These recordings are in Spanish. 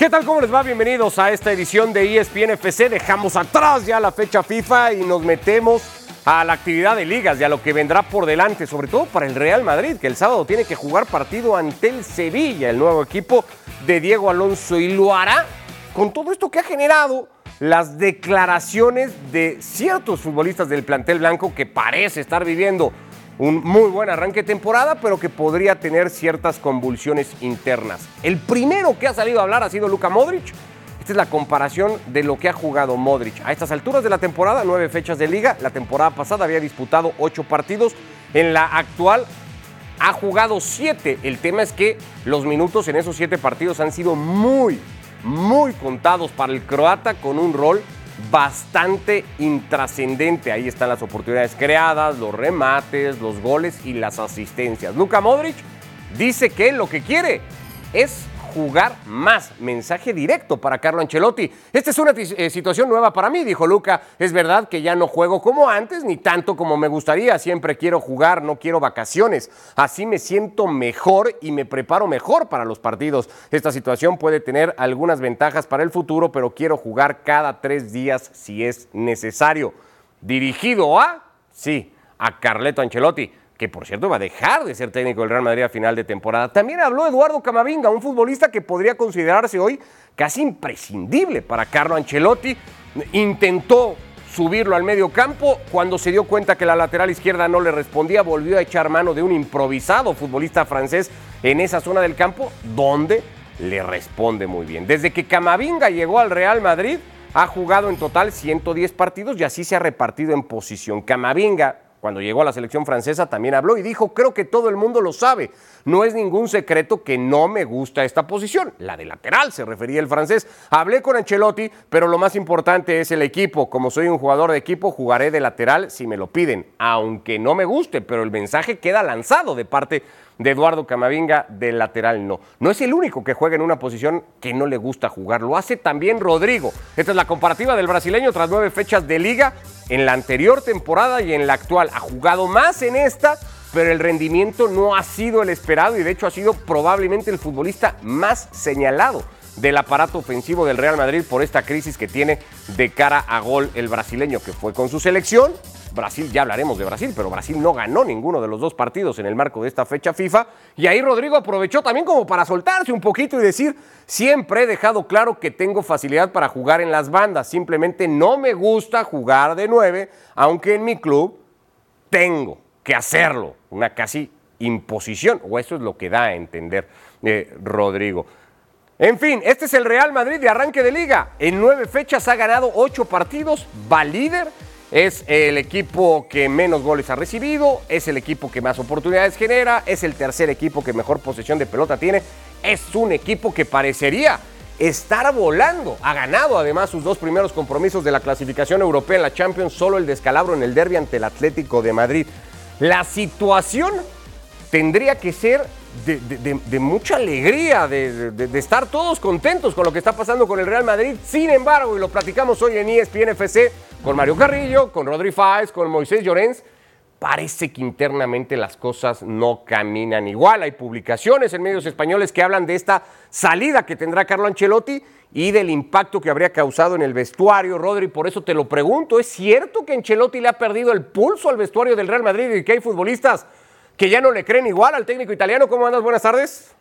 ¿Qué tal? ¿Cómo les va? Bienvenidos a esta edición de ESPN FC. Dejamos atrás ya la fecha FIFA y nos metemos a la actividad de ligas y a lo que vendrá por delante, sobre todo para el Real Madrid, que el sábado tiene que jugar partido ante el Sevilla, el nuevo equipo de Diego Alonso, y lo hará con todo esto que ha generado las declaraciones de ciertos futbolistas del plantel blanco que parece estar viviendo un muy buen arranque de temporada, pero que podría tener ciertas convulsiones internas. El primero que ha salido a hablar ha sido Luka Modric. Esta es la comparación de lo que ha jugado Modric. A estas alturas de la temporada, nueve fechas de liga. La temporada pasada había disputado ocho partidos. En la actual ha jugado siete. El tema es que los minutos en esos siete partidos han sido muy, muy contados para el croata con un rol bastante intrascendente. Ahí están las oportunidades creadas, los remates, los goles y las asistencias. Luka Modric dice que lo que quiere es jugar más. Mensaje directo para Carlo Ancelotti. Esta es una eh, situación nueva para mí, dijo Luca. Es verdad que ya no juego como antes, ni tanto como me gustaría. Siempre quiero jugar, no quiero vacaciones. Así me siento mejor y me preparo mejor para los partidos. Esta situación puede tener algunas ventajas para el futuro, pero quiero jugar cada tres días si es necesario. Dirigido a, sí, a Carleto Ancelotti que por cierto va a dejar de ser técnico del Real Madrid a final de temporada. También habló Eduardo Camavinga, un futbolista que podría considerarse hoy casi imprescindible para Carlo Ancelotti. Intentó subirlo al medio campo, cuando se dio cuenta que la lateral izquierda no le respondía, volvió a echar mano de un improvisado futbolista francés en esa zona del campo, donde le responde muy bien. Desde que Camavinga llegó al Real Madrid, ha jugado en total 110 partidos y así se ha repartido en posición. Camavinga cuando llegó a la selección francesa también habló y dijo, creo que todo el mundo lo sabe, no es ningún secreto que no me gusta esta posición, la de lateral se refería el francés. Hablé con Ancelotti, pero lo más importante es el equipo, como soy un jugador de equipo, jugaré de lateral si me lo piden, aunque no me guste, pero el mensaje queda lanzado de parte de Eduardo Camavinga de lateral no. No es el único que juega en una posición que no le gusta jugar, lo hace también Rodrigo. Esta es la comparativa del brasileño tras nueve fechas de liga en la anterior temporada y en la actual. Ha jugado más en esta, pero el rendimiento no ha sido el esperado y de hecho ha sido probablemente el futbolista más señalado del aparato ofensivo del Real Madrid por esta crisis que tiene de cara a gol el brasileño que fue con su selección. Brasil, ya hablaremos de Brasil, pero Brasil no ganó ninguno de los dos partidos en el marco de esta fecha FIFA. Y ahí Rodrigo aprovechó también como para soltarse un poquito y decir, siempre he dejado claro que tengo facilidad para jugar en las bandas, simplemente no me gusta jugar de nueve, aunque en mi club tengo que hacerlo, una casi imposición, o eso es lo que da a entender eh, Rodrigo. En fin, este es el Real Madrid de arranque de liga. En nueve fechas ha ganado ocho partidos, va líder, es el equipo que menos goles ha recibido, es el equipo que más oportunidades genera, es el tercer equipo que mejor posesión de pelota tiene, es un equipo que parecería estar volando. Ha ganado además sus dos primeros compromisos de la clasificación europea en la Champions, solo el descalabro en el derby ante el Atlético de Madrid. La situación tendría que ser de, mucha alegría, de, estar todos contentos con lo que está pasando con el Real Madrid. Sin embargo, y lo platicamos hoy en E ESPN FC con Mario Carrillo, con Rodri Fáez, con Moisés Llorens, parece que internamente las cosas no caminan igual. Hay publicaciones en medios españoles que hablan de esta salida que tendrá Carlo Ancelotti y del impacto que habría causado en el vestuario. Rodri, por eso te lo pregunto, ¿es cierto que Ancelotti le ha perdido el pulso al vestuario del Real Madrid y que hay futbolistas que ya no le creen igual al técnico italiano? ¿Cómo andas? Buenas tardes.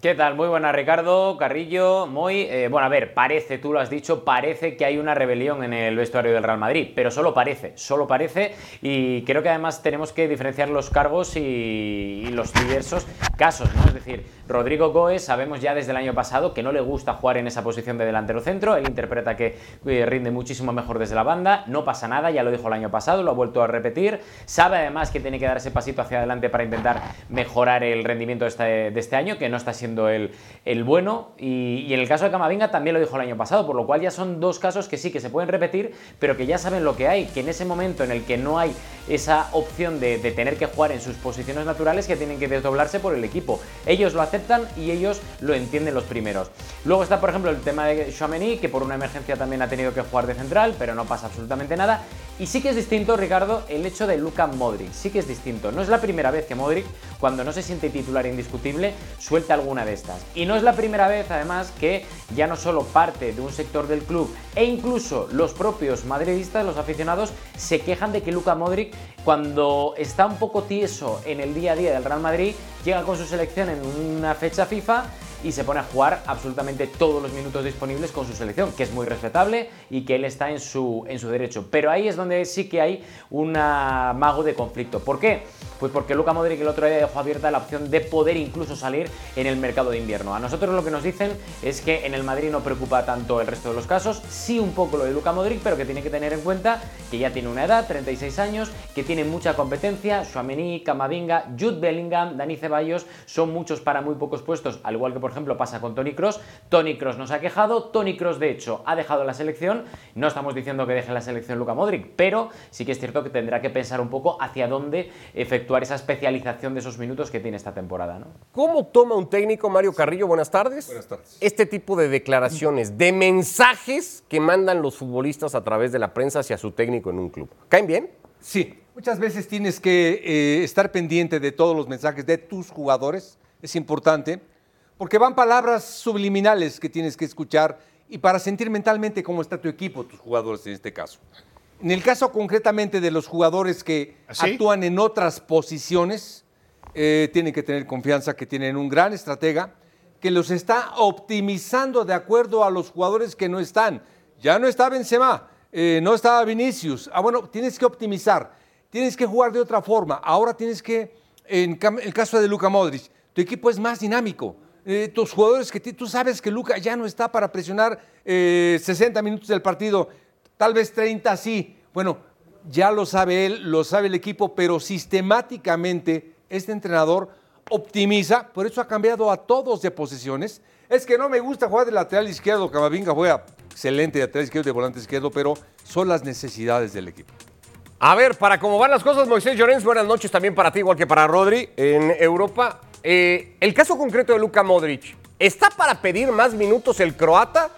¿Qué tal? Muy buena, Ricardo, Carrillo, muy... Eh, bueno, a ver, parece, tú lo has dicho, parece que hay una rebelión en el vestuario del Real Madrid, pero solo parece, solo parece, y creo que además tenemos que diferenciar los cargos y, y los diversos casos, ¿no? Es decir, Rodrigo Goes sabemos ya desde el año pasado que no le gusta jugar en esa posición de delantero centro, él interpreta que eh, rinde muchísimo mejor desde la banda, no pasa nada, ya lo dijo el año pasado, lo ha vuelto a repetir, sabe además que tiene que dar ese pasito hacia adelante para intentar mejorar el rendimiento de este, este año, que no está siendo el, el bueno. Y, en el caso de Camavinga también lo dijo el año pasado, por lo cual ya son dos casos que sí que se pueden repetir, pero que ya saben lo que hay, que en ese momento en el que no hay esa opción de, de tener que jugar en sus posiciones naturales, que tienen que desdoblarse por el equipo. Ellos lo y ellos lo entienden los primeros. Luego está, por ejemplo, el tema de Chouameni, que por una emergencia también ha tenido que jugar de central, pero no pasa absolutamente nada. Y sí que es distinto, Ricardo, el hecho de Luka Modric. Sí que es distinto. No es la primera vez que Modric, cuando no se siente titular indiscutible, suelta alguna de estas. Y no es la primera vez, además, que ya no solo parte de un sector del club e incluso los propios madridistas, los aficionados, se quejan de que Luka Modric, cuando está un poco tieso en el día a día del Real Madrid, llega con su selección en una fecha FIFA y se pone a jugar absolutamente todos los minutos disponibles con su selección, que es muy respetable y que él está en su, en su derecho. Pero ahí es donde sí que hay un mago de conflicto. ¿Por qué? Pues porque Luca Modric el otro día dejó abierta la opción de poder incluso salir en el mercado de invierno. A nosotros lo que nos dicen es que en el Madrid no preocupa tanto el resto de los casos, sí un poco lo de Luca Modric, pero que tiene que tener en cuenta que ya tiene una edad, 36 años, que tiene mucha competencia, Suamení, Camavinga, Jude Bellingham, Dani Ceballos, son muchos para muy pocos puestos, al igual que por ejemplo pasa con Tony Cross. Tony Cross nos ha quejado, Tony Cross de hecho ha dejado la selección, no estamos diciendo que deje la selección Luca Modric, pero sí que es cierto que tendrá que pensar un poco hacia dónde efectuar esa especialización de esos minutos que tiene esta temporada. ¿no? ¿Cómo toma un técnico, Mario Carrillo? Buenas tardes. Buenas tardes. Este tipo de declaraciones, de mensajes que mandan los futbolistas a través de la prensa hacia su técnico en un club. ¿Caen bien? Sí, muchas veces tienes que eh, estar pendiente de todos los mensajes de tus jugadores, es importante, porque van palabras subliminales que tienes que escuchar y para sentir mentalmente cómo está tu equipo, tus jugadores en este caso. En el caso concretamente de los jugadores que ¿Así? actúan en otras posiciones, eh, tienen que tener confianza que tienen un gran estratega que los está optimizando de acuerdo a los jugadores que no están. Ya no está Benzema, eh, no estaba Vinicius. Ah, bueno, tienes que optimizar, tienes que jugar de otra forma. Ahora tienes que, en el caso de Luka Modric, tu equipo es más dinámico. Eh, tus jugadores que tú sabes que Luka ya no está para presionar eh, 60 minutos del partido, tal vez 30 sí. Bueno, ya lo sabe él, lo sabe el equipo, pero sistemáticamente este entrenador optimiza, por eso ha cambiado a todos de posiciones. Es que no me gusta jugar de lateral izquierdo, Camavinga juega excelente de lateral izquierdo de volante izquierdo, pero son las necesidades del equipo. A ver, para cómo van las cosas, Moisés Llorens, buenas noches también para ti, igual que para Rodri en Europa. Eh, el caso concreto de Luka Modric, ¿está para pedir más minutos el croata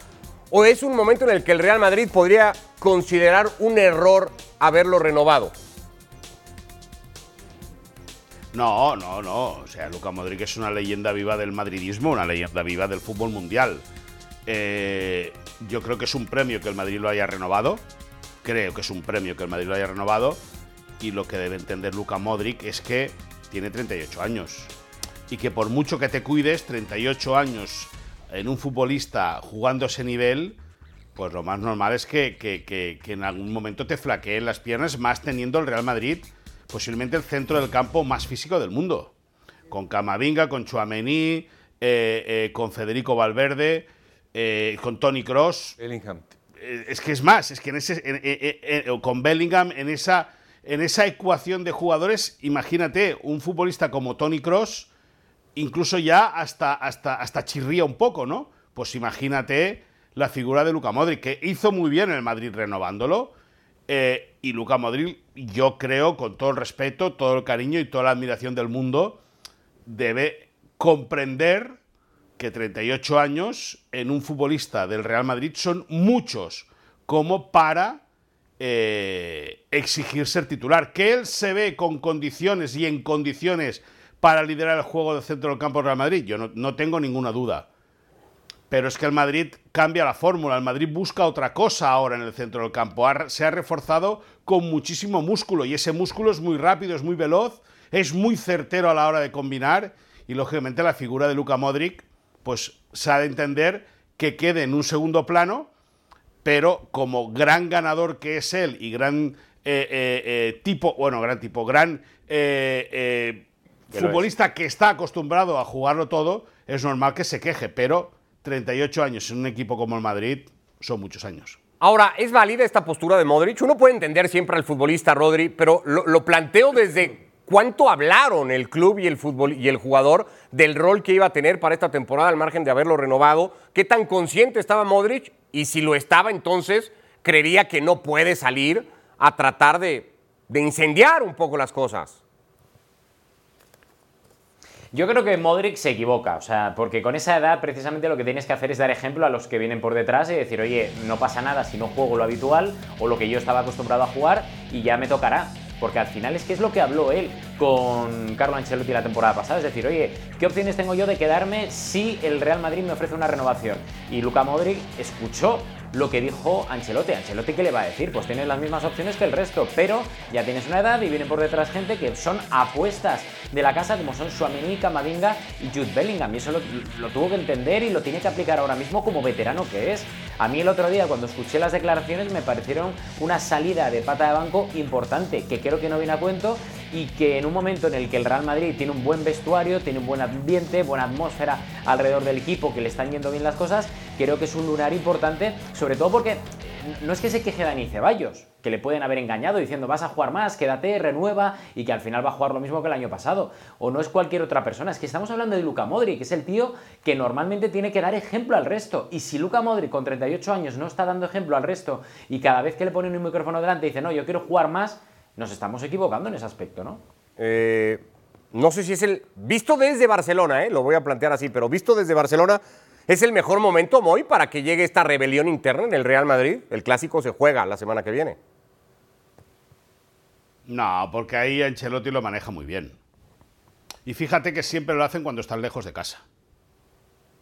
o es un momento en el que el Real Madrid podría considerar un error haberlo renovado? No, no, no. O sea, Luka Modric es una leyenda viva del madridismo, una leyenda viva del fútbol mundial. Eh, yo creo que es un premio que el Madrid lo haya renovado. Creo que es un premio que el Madrid lo haya renovado. Y lo que debe entender Luka Modric es que tiene 38 años. Y que por mucho que te cuides, 38 años en un futbolista jugando ese nivel, pues lo más normal es que, que- que- que en algún momento te flaqueen las piernas, más teniendo el Real Madrid posiblemente el centro del campo más físico del mundo. Con Camavinga, con Chuamení, con Federico Valverde, eh, con Tony Cross. Bellingham. Es que es más, es que en ese, con Bellingham, en esa, en esa ecuación de jugadores, imagínate, un futbolista como Tony Cross, incluso ya hasta, hasta, hasta chirría un poco, ¿no? Pues imagínate la figura de Luca Modric, que hizo muy bien el Madrid renovándolo. eh, y Luca Modric, yo creo, con todo el respeto, todo el cariño y toda la admiración del mundo, debe comprender que 38 años en un futbolista del Real Madrid son muchos como para eh, exigir ser titular. Que él se ve con condiciones y en condiciones para liderar el juego del centro del campo del Real Madrid, yo no, no tengo ninguna duda. Pero es que el Madrid cambia la fórmula, el Madrid busca otra cosa ahora en el centro del campo. Se ha reforzado con muchísimo músculo y ese músculo es muy rápido, es muy veloz, es muy certero a la hora de combinar y lógicamente la figura de Luka Modric pues se ha de entender que quede en un segundo plano, pero como gran ganador que es él y gran eh, eh, eh, tipo, bueno, gran tipo, gran futbolista que está acostumbrado a jugarlo todo, es normal que se queje, pero 38 años en un equipo como el Madrid son muchos años. Ahora, ¿es válida esta postura de Modric? Uno puede entender siempre al futbolista Rodri, pero lo, lo planteo desde cuánto hablaron el club y el fútbol y el jugador del rol que iba a tener para esta temporada al margen de haberlo renovado. ¿Qué tan consciente estaba Modric? Y si lo estaba, entonces creería que no puede salir a tratar de, de incendiar un poco las cosas. Yo creo que Modric se equivoca, o sea, porque con esa edad precisamente lo que tienes que hacer es dar ejemplo a los que vienen por detrás y decir, oye, no pasa nada si no juego lo habitual o lo que yo estaba acostumbrado a jugar y ya me tocará. Porque al final es que es lo que habló él con Carlo Ancelotti la temporada pasada. Es decir, oye, ¿qué opciones tengo yo de quedarme si el Real Madrid me ofrece una renovación? Y Luca Modric escuchó lo que dijo Ancelotti. Ancelotti, ¿qué le va a decir? Pues tienes las mismas opciones que el resto, pero ya tienes una edad y viene por detrás gente que son apuestas de la casa, como son Suamení, Camavinga y Jude Bellingham. Y eso lo, lo, tuvo que entender y lo tiene que aplicar ahora mismo como veterano que es. A mí el otro día, cuando escuché las declaraciones, me parecieron una salida de pata de banco importante, que creo que no viene a cuento y que en un momento en el que el Real Madrid tiene un buen vestuario, tiene un buen ambiente, buena atmósfera alrededor del equipo, que le están yendo bien las cosas, creo que es un lunar importante, sobre todo porque no es que se queje Dani Ceballos, que le pueden haber engañado diciendo vas a jugar más, quédate, renueva y que al final va a jugar lo mismo que el año pasado. O no es cualquier otra persona, es que estamos hablando de Luca Modric, que es el tío que normalmente tiene que dar ejemplo al resto. Y si Luca Modric con 38 años no está dando ejemplo al resto y cada vez que le ponen un micrófono delante dice no, yo quiero jugar más, nos estamos equivocando en ese aspecto, ¿no? Eh, no sé si es el. Visto desde Barcelona, eh, lo voy a plantear así, pero visto desde Barcelona, ¿es el mejor momento, Moy, para que llegue esta rebelión interna en el Real Madrid? El clásico se juega la semana que viene. No, porque ahí Ancelotti lo maneja muy bien. Y fíjate que siempre lo hacen cuando están lejos de casa.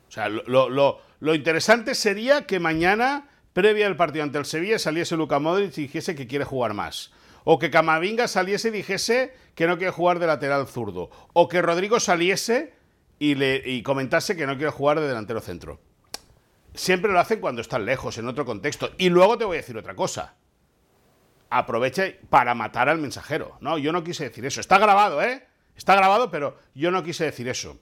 O sea, lo, interesante sería que mañana, previa al partido ante el Sevilla, saliese Luca Modric y dijese que quiere jugar más. O que Camavinga saliese y dijese que no quiere jugar de lateral zurdo. O que Rodrigo saliese y, le, comentase que no quiere jugar de delantero centro. Siempre lo hacen cuando están lejos, en otro contexto. Y luego te voy a decir otra cosa. Aproveche para matar al mensajero. No, yo no quise decir eso. Está grabado, ¿eh? Está grabado, pero yo no quise decir eso.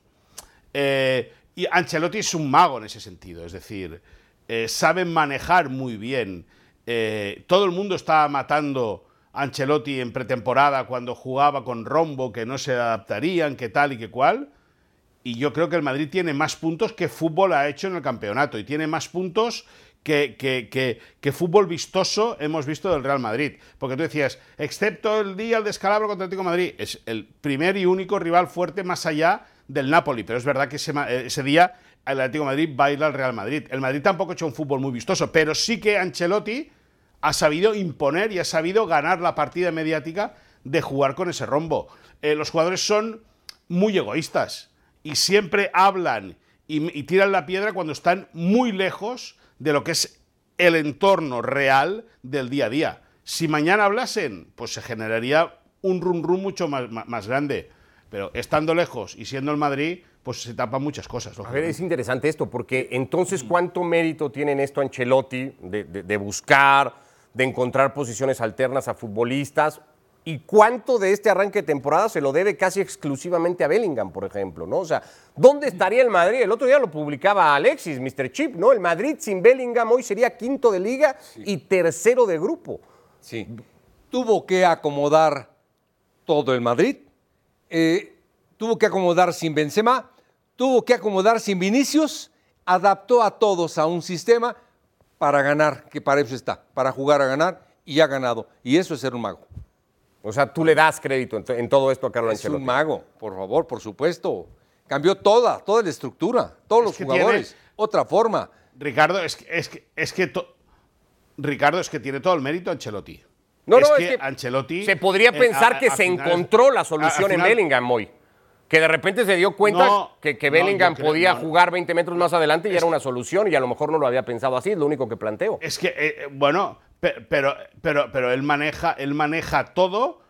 Eh, y Ancelotti es un mago en ese sentido. Es decir, eh, saben manejar muy bien. Eh, todo el mundo estaba matando Ancelotti en pretemporada cuando jugaba con Rombo, que no se adaptarían, que tal y que cual. Y yo creo que el Madrid tiene más puntos que fútbol ha hecho en el campeonato. Y tiene más puntos que, que, que, fútbol vistoso hemos visto del Real Madrid. Porque tú decías, excepto el día del descalabro contra el Atlético de Madrid, es el primer y único rival fuerte más allá del Napoli. Pero es verdad que ese, ese día el Atlético Madrid baila al Real Madrid. El Madrid tampoco ha hecho un fútbol muy vistoso, pero sí que Ancelotti ha sabido imponer y ha sabido ganar la partida mediática de jugar con ese rombo. Eh, los jugadores son muy egoístas y siempre hablan y, y tiran la piedra cuando están muy lejos de lo que es el entorno real del día a día. Si mañana hablasen, pues se generaría un rum rum mucho más, más, grande. Pero estando lejos y siendo el Madrid, pues se tapan muchas cosas. A ver, es interesante esto, porque entonces, ¿cuánto mérito tiene esto Ancelotti de, de, de buscar, de encontrar posiciones alternas a futbolistas? ¿Y cuánto de este arranque de temporada se lo debe casi exclusivamente a Bellingham, por ejemplo? ¿no? O sea, ¿dónde estaría el Madrid? El otro día lo publicaba Alexis, Mr. Chip, ¿no? El Madrid sin Bellingham hoy sería quinto de liga sí. y tercero de grupo. Sí. Tuvo que acomodar todo el Madrid. Eh, tuvo que acomodar sin Benzema. Tuvo que acomodar sin Vinicius. Adaptó a todos a un sistema para ganar, que para eso está, para jugar a ganar y ha ganado. Y eso es ser un mago. O sea, tú le das crédito en, en todo esto a Carlos Ancelotti. Es un mago, por favor, por supuesto. Cambió toda, toda la estructura, todos es los jugadores, tiene... otra forma. Ricardo, es que, es que, es que to... Ricardo, es que tiene todo el mérito Ancelotti. No, es no, que es que Ancelotti. Se podría pensar eh, a, que a se final, encontró la solución en Bellingham hoy. Que de repente se dio cuenta No, que, que Bellingham no, yo creo- podía no. jugar 20 metros más adelante y era una solución y a lo mejor no lo había pensado así, es lo único que planteo. Es que, eh, bueno, pe- pero, pero, pero él maneja, él maneja todo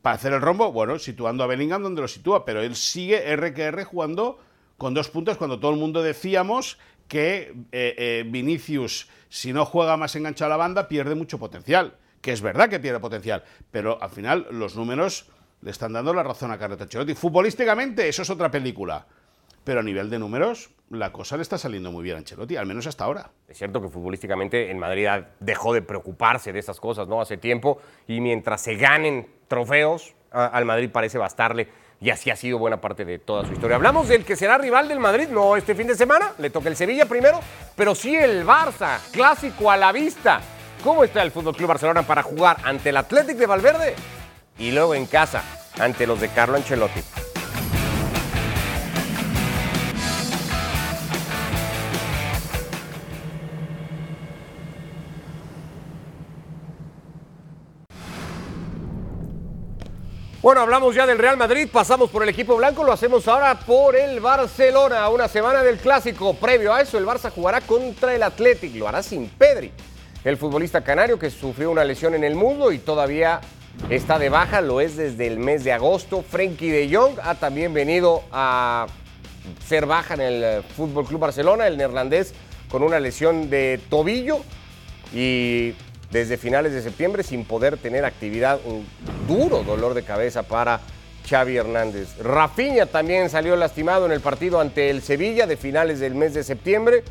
para hacer el rombo, bueno, situando a Bellingham donde lo sitúa, pero él sigue R que R jugando con dos puntos cuando todo el mundo decíamos que eh, eh, Vinicius, si no juega más enganchado a la banda, pierde mucho potencial. Que es verdad que pierde potencial, pero al final los números le están dando la razón a Carlo Ancelotti. Futbolísticamente, eso es otra película. Pero a nivel de números, la cosa le está saliendo muy bien a Ancelotti, al menos hasta ahora. Es cierto que futbolísticamente en Madrid dejó de preocuparse de esas cosas, ¿no? Hace tiempo y mientras se ganen trofeos, al Madrid parece bastarle y así ha sido buena parte de toda su historia. Hablamos del que será rival del Madrid, no este fin de semana, le toca el Sevilla primero, pero sí el Barça, clásico a la vista. ¿Cómo está el Fútbol Club Barcelona para jugar ante el Athletic de Valverde y luego en casa ante los de Carlo Ancelotti. Bueno, hablamos ya del Real Madrid, pasamos por el equipo blanco, lo hacemos ahora por el Barcelona, una semana del clásico. Previo a eso, el Barça jugará contra el Athletic, lo hará sin Pedri, el futbolista canario que sufrió una lesión en el muslo y todavía está de baja, lo es desde el mes de agosto. Frenkie de Jong ha también venido a ser baja en el Fútbol Club Barcelona, el neerlandés con una lesión de tobillo y desde finales de septiembre sin poder tener actividad, un duro dolor de cabeza para Xavi Hernández. Rafinha también salió lastimado en el partido ante el Sevilla de finales del mes de septiembre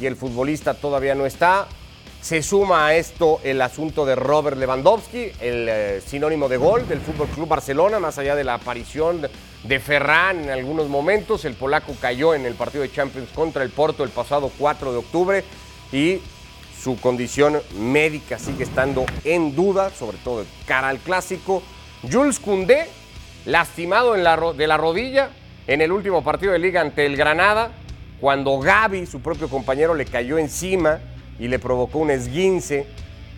y el futbolista todavía no está. Se suma a esto el asunto de Robert Lewandowski, el eh, sinónimo de gol del Fútbol Club Barcelona, más allá de la aparición de Ferran en algunos momentos. El polaco cayó en el partido de Champions contra el Porto el pasado 4 de octubre y su condición médica sigue estando en duda, sobre todo cara al clásico. Jules Koundé, lastimado en la de la rodilla en el último partido de liga ante el Granada, cuando Gaby, su propio compañero, le cayó encima y le provocó un esguince,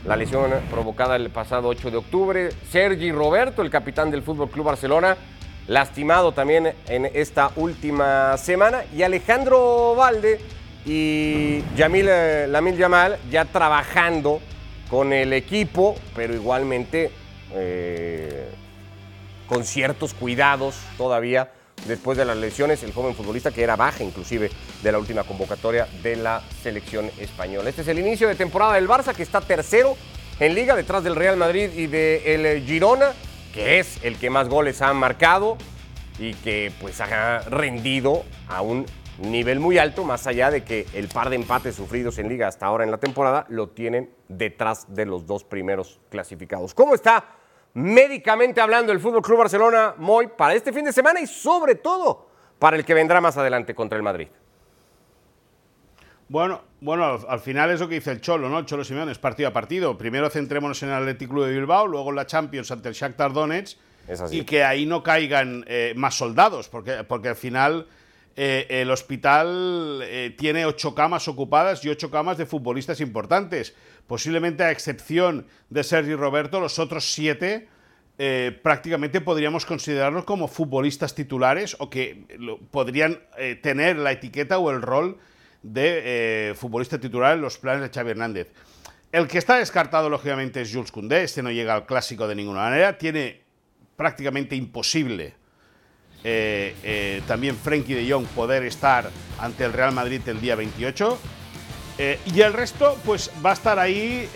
la lesión provocada el pasado 8 de octubre. Sergi Roberto, el capitán del Fútbol Club Barcelona, lastimado también en esta última semana. Y Alejandro Valde y Yamil eh, Lamil Yamal ya trabajando con el equipo, pero igualmente eh, con ciertos cuidados todavía después de las lesiones, el joven futbolista que era baja inclusive de la última convocatoria de la selección española. Este es el inicio de temporada del Barça que está tercero en liga detrás del Real Madrid y del Girona, que es el que más goles ha marcado y que pues ha rendido a un nivel muy alto, más allá de que el par de empates sufridos en liga hasta ahora en la temporada lo tienen detrás de los dos primeros clasificados. ¿Cómo está médicamente hablando el Fútbol Club Barcelona, Moy, para este fin de semana y sobre todo para el que vendrá más adelante contra el Madrid? Bueno, bueno, al, final es lo que dice el Cholo, ¿no? El Cholo Simeone es partido a partido. Primero centrémonos en el Athletic Club de Bilbao, luego en la Champions ante el Shakhtar Donetsk y que ahí no caigan eh, más soldados, porque, porque al final eh, el hospital eh, tiene ocho camas ocupadas y ocho camas de futbolistas importantes. Posiblemente a excepción de Sergi Roberto, los otros siete prácticamente podríamos considerarlos como futbolistas titulares o que podrían tener la etiqueta o el rol de futbolista titular en los planes de Xavi Hernández. El que está descartado, lógicamente, es Jules Koundé. Este no llega al clásico de ninguna manera. Tiene prácticamente imposible eh, eh, también Frenkie de Jong poder estar ante el Real Madrid el día 28. Eh, y el resto, pues va a estar ahí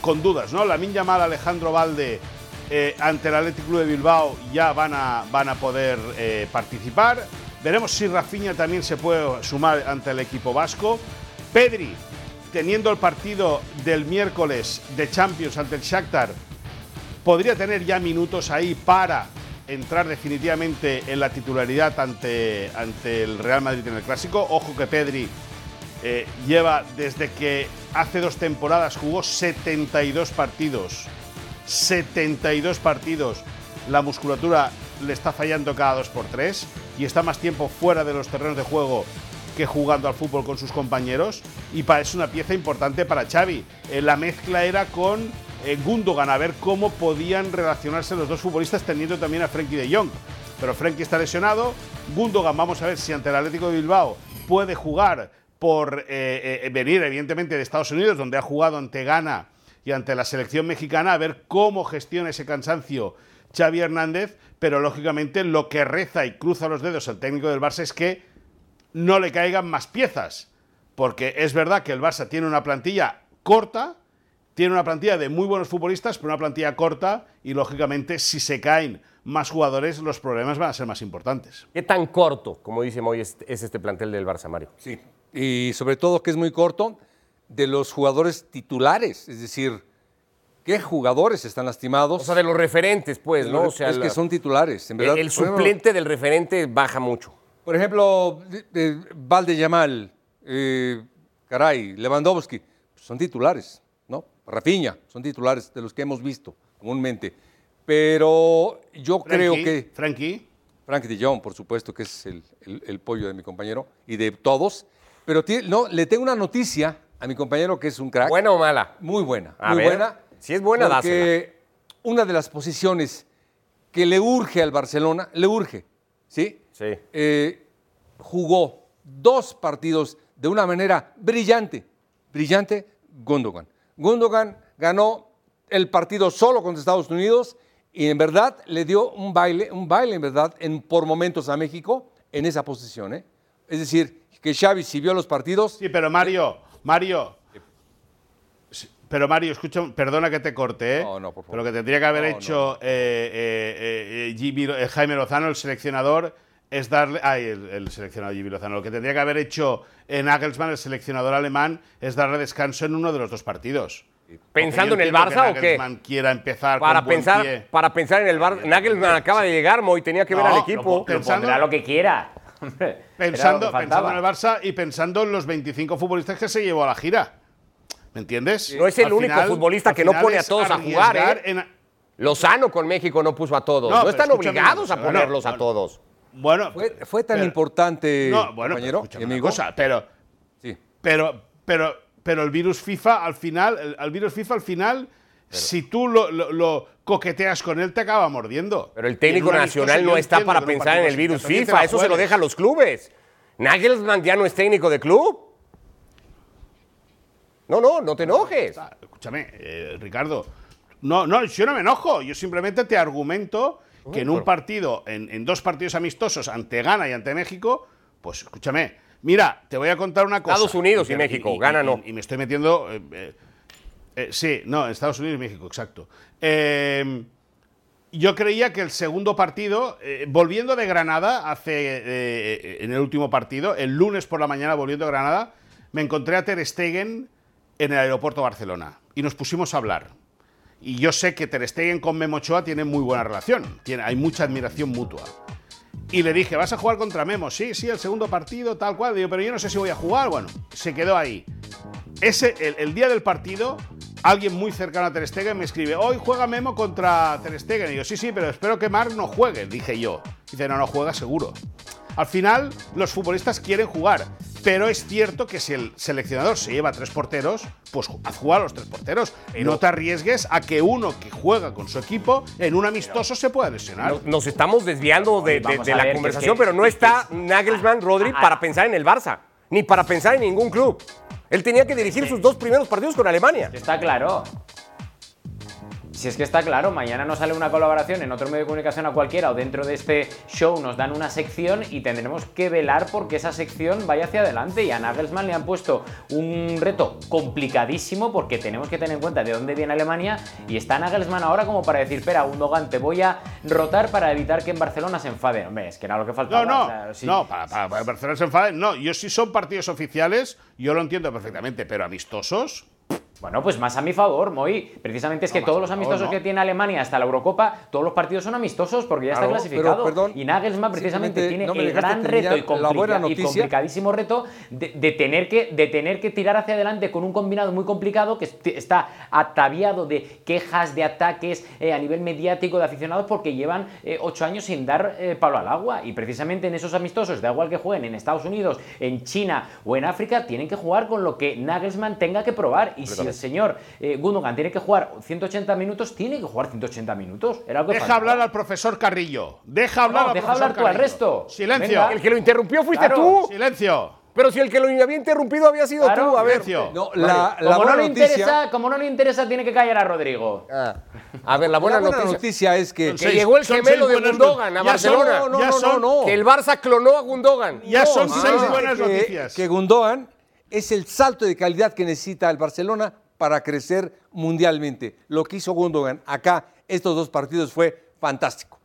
con dudas, ¿no? La Yamal, Alejandro Valde ante el Atlético Club de Bilbao ya van a, van a poder participar. Veremos si Rafinha también se puede sumar ante el equipo vasco. Pedri, teniendo el partido del miércoles de Champions ante el Shakhtar, podría tener ya minutos ahí para entrar definitivamente en la titularidad ante, ante el Real Madrid en el Clásico. Ojo que Pedri eh, lleva desde que hace dos temporadas jugó 72 partidos. 72 partidos. La musculatura le está fallando cada dos por tres y está más tiempo fuera de los terrenos de juego que jugando al fútbol con sus compañeros y es una pieza importante para Xavi. Eh, la mezcla era con Gundogan a ver cómo podían relacionarse los dos futbolistas teniendo también a Frenkie de Jong. Pero Frenkie está lesionado. Gundogan, vamos a ver si ante el Atlético de Bilbao puede jugar por eh, eh, venir, evidentemente, de Estados Unidos, donde ha jugado ante Ghana y ante la selección mexicana, a ver cómo gestiona ese cansancio Xavi Hernández. Pero lógicamente lo que reza y cruza los dedos el técnico del Barça es que no le caigan más piezas. Porque es verdad que el Barça tiene una plantilla corta, tiene una plantilla de muy buenos futbolistas, pero una plantilla corta y lógicamente si se caen más jugadores los problemas van a ser más importantes. ¿Qué tan corto, como dice Moy, es, este plantel del Barça, Mario? Sí, y sobre todo que es muy corto de los jugadores titulares, es decir, ¿qué jugadores están lastimados? O sea, de los referentes, pues, ¿no? O sea, es que son titulares. En verdad, el, suplente del referente baja mucho. Por ejemplo, Valde Yamal, eh, Caray, Lewandowski, son titulares. Rafiña, son titulares de los que hemos visto comúnmente. Pero yo creo que. Frankie. Frankie de Jong, por supuesto, que es el, pollo de mi compañero y de todos. Pero no, le tengo una noticia a mi compañero que es un crack. ¿Buena o mala? Muy buena. muy buena. Si es buena, porque una de las posiciones que le urge al Barcelona, le urge, ¿sí? Sí. Eh, jugó dos partidos de una manera brillante, brillante, Gundogan. Gundogan ganó el partido solo contra Estados Unidos y en verdad le dio un baile, un baile en verdad, en, por momentos a México en esa posición. ¿eh? Es decir, que Xavi si vio los partidos. Sí, pero Mario, Mario. Pero Mario, escucha, perdona que te corte, ¿eh? No, no, por favor. Pero lo que tendría que haber No, hecho no. eh, eh, Jimmy- eh, Jaime Lozano, el seleccionador, es darle. Ay, el, el seleccionador Jimmy Lozano. Lo que tendría que haber hecho eh, Nagelsmann, el seleccionador alemán, es darle descanso en uno de los dos partidos. ¿Pensando en el Barça que o qué? Nagelsmann quiera empezar Para con buen pensar, pie. para pensar en el Barça. Nagelman acaba de llegar, Moy, tenía que ver No, al equipo. Lo Pensando- pondrá lo que quiera. Pensando, que faltaba. pensando en el Barça y pensando en los 25 futbolistas que se llevó a la gira. ¿Me entiendes? No es el Al único futbolista que no pone a todos a jugar, ¿eh? en- Lozano con México no puso a todos. No, están obligados a ponerlos a todos. Bueno, Fue, fue tan pero- importante, No, bueno, pero compañero, una amigo. cosa, pero, Sí. pero, pero, pero el virus FIFA al final, el, virus FIFA al final, si tú lo, lo- lo coqueteas con él, te acaba mordiendo. Pero el técnico nacional no está para pensar en el virus FIFA, eso se lo juegues. dejan los clubes. Nagelsmann ya no es técnico de club. No, no, no te enojes. Escúchame, eh, Ricardo. No, no, yo no me enojo. Yo simplemente te argumento que en un partido, en, en dos partidos amistosos ante Ghana y ante México, pues escúchame. Mira, te voy a contar una cosa. Estados Unidos y México, Ghana no. Y, me estoy metiendo. eh, eh, eh, sí, no, Estados Unidos y México, exacto. Yo creía que el segundo partido, volviendo de Granada, hace en el último partido, el lunes por la mañana volviendo de Granada, me encontré a Ter Stegen en el aeropuerto de Barcelona y nos pusimos a hablar. Y yo sé que Ter Stegen con Memo Ochoa tienen muy buena relación, tiene, hay mucha admiración mutua. Y le dije, ¿vas a jugar contra Memo? Sí, sí, el segundo partido, tal cual. Digo, pero yo no sé si voy a jugar. Bueno, se quedó ahí. Ese, el, el día del partido, alguien muy cercano a Ter Stegen me escribe, hoy juega Memo contra Ter Stegen. Y yo, sí, sí, pero espero que Marc no juegue, dije yo. Dice, no, no juega seguro. Al final, los futbolistas quieren jugar, pero es cierto que si el seleccionador se lleva a tres porteros, pues haz jugar a los tres porteros. Y no te arriesgues a que uno que juega con su equipo en un amistoso se pueda lesionar. Nos, nos estamos desviando de, la ver, conversación, es que- pero no está Nagelsmann, Rodri, para pensar en el Barça, ni para pensar en ningún club. Él tenía que dirigir sus dos primeros partidos con Alemania. Está claro. Si es que está claro, mañana nos sale una colaboración en otro medio de comunicación a cualquiera o dentro de este show nos dan una sección y tendremos que velar porque esa sección vaya hacia adelante. Y a Nagelsmann le han puesto un reto complicadísimo porque tenemos que tener en cuenta de dónde viene Alemania y está Nagelsmann ahora como para decir, espera, Gundogan, te voy a rotar para evitar que en Barcelona se enfade. Hombre, es que era lo que faltaba. No, no, o sea, sí. no, para, para, Barcelona se enfade, no. Yo si son partidos oficiales, yo lo entiendo perfectamente, pero amistosos, Bueno, pues más a mi favor, Moy. Precisamente es que todos los favor, amistosos no. que tiene Alemania hasta la Eurocopa, todos los partidos son amistosos porque ya Claro, está clasificado. pero, perdón, y Nagelsmann precisamente tiene no el gran reto y, complica- complicadísimo reto de, de tener que, de tener que tirar hacia adelante con un combinado muy complicado que est- está ataviado de quejas, de ataques eh, a nivel mediático de aficionados porque llevan eh, ocho años sin dar eh, palo al agua. Y precisamente en esos amistosos, da igual que jueguen en Estados Unidos, en China o en África, tienen que jugar con lo que Nagelsmann tenga que probar. Y si señor eh, Gundogan tiene que jugar 180 minutos, tiene que jugar 180 minutos. Era que deja hablar al profesor Carrillo. Deja hablar No, al deja profesor hablar tú al resto. Silencio. Venga. El que lo interrumpió fuiste Claro, tú. Silencio. Pero si el que lo había interrumpido había sido Claro, tú. A ver. silencio. No, Vale, la, la como, no le noticia, interesa, como no le interesa, tiene que callar a Rodrigo. Ah, A ver, la buena, la buena noticia. noticia es que, Que seis- llegó el gemelo de Gundogan no- a ya son- Barcelona. no, no, ya no, son- no, no. Que el Barça clonó a Gundogan. Ya No, son seis buenas que- noticias. Que Gundogan es el salto de calidad que necesita el Barcelona para crecer mundialmente. Lo que hizo Gundogan acá, estos dos partidos, fue fantástico.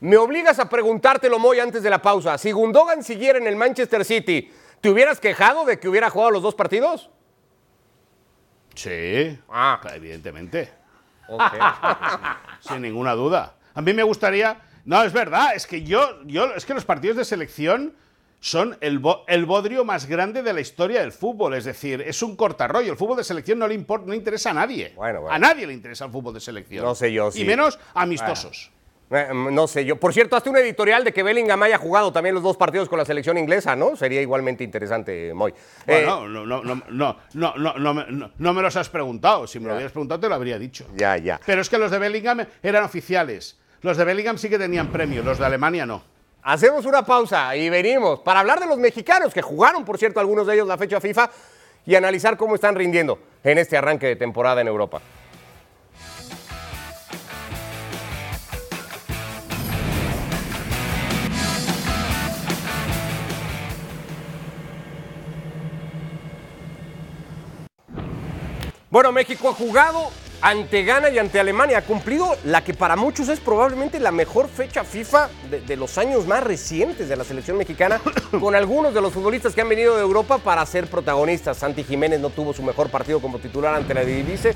Me obligas a preguntártelo, Moy, antes de la pausa. Si Gundogan siguiera en el Manchester City, ¿te hubieras quejado de que hubiera jugado los dos partidos? Sí, Ah. evidentemente. Sin ninguna duda. A mí me gustaría. No, es verdad, es que yo, yo es que los partidos de selección son el, bo- el bodrio más grande de la historia del fútbol. Es decir, es un cortarrollo. El fútbol de selección no le importa, no interesa a nadie. Bueno, bueno. A nadie le interesa el fútbol de selección. No sé yo, sí. Y menos amistosos. Eh, no sé yo. Por cierto, hazte un editorial de que Bellingham haya jugado también los dos partidos con la selección inglesa, ¿no? Sería igualmente interesante, Moy. Eh, Bueno, no, no, no, no, no, no, no, me- no- no me los has preguntado. Si me lo hubieras preguntado, te lo habría dicho. ya, ya. Pero es que los de Bellingham eran oficiales. Los de Bellingham sí que tenían premio, los de Alemania no. Hacemos una pausa y venimos para hablar de los mexicanos que jugaron, por cierto, algunos de ellos la fecha FIFA y analizar cómo están rindiendo en este arranque de temporada en Europa. Bueno, México ha jugado ante Ghana y ante Alemania. Ha cumplido la que para muchos es probablemente la mejor fecha FIFA de, de, los años más recientes de la selección mexicana, con algunos de los futbolistas que han venido de Europa para ser protagonistas. Santi Jiménez no tuvo su mejor partido como titular ante la Eredivisie,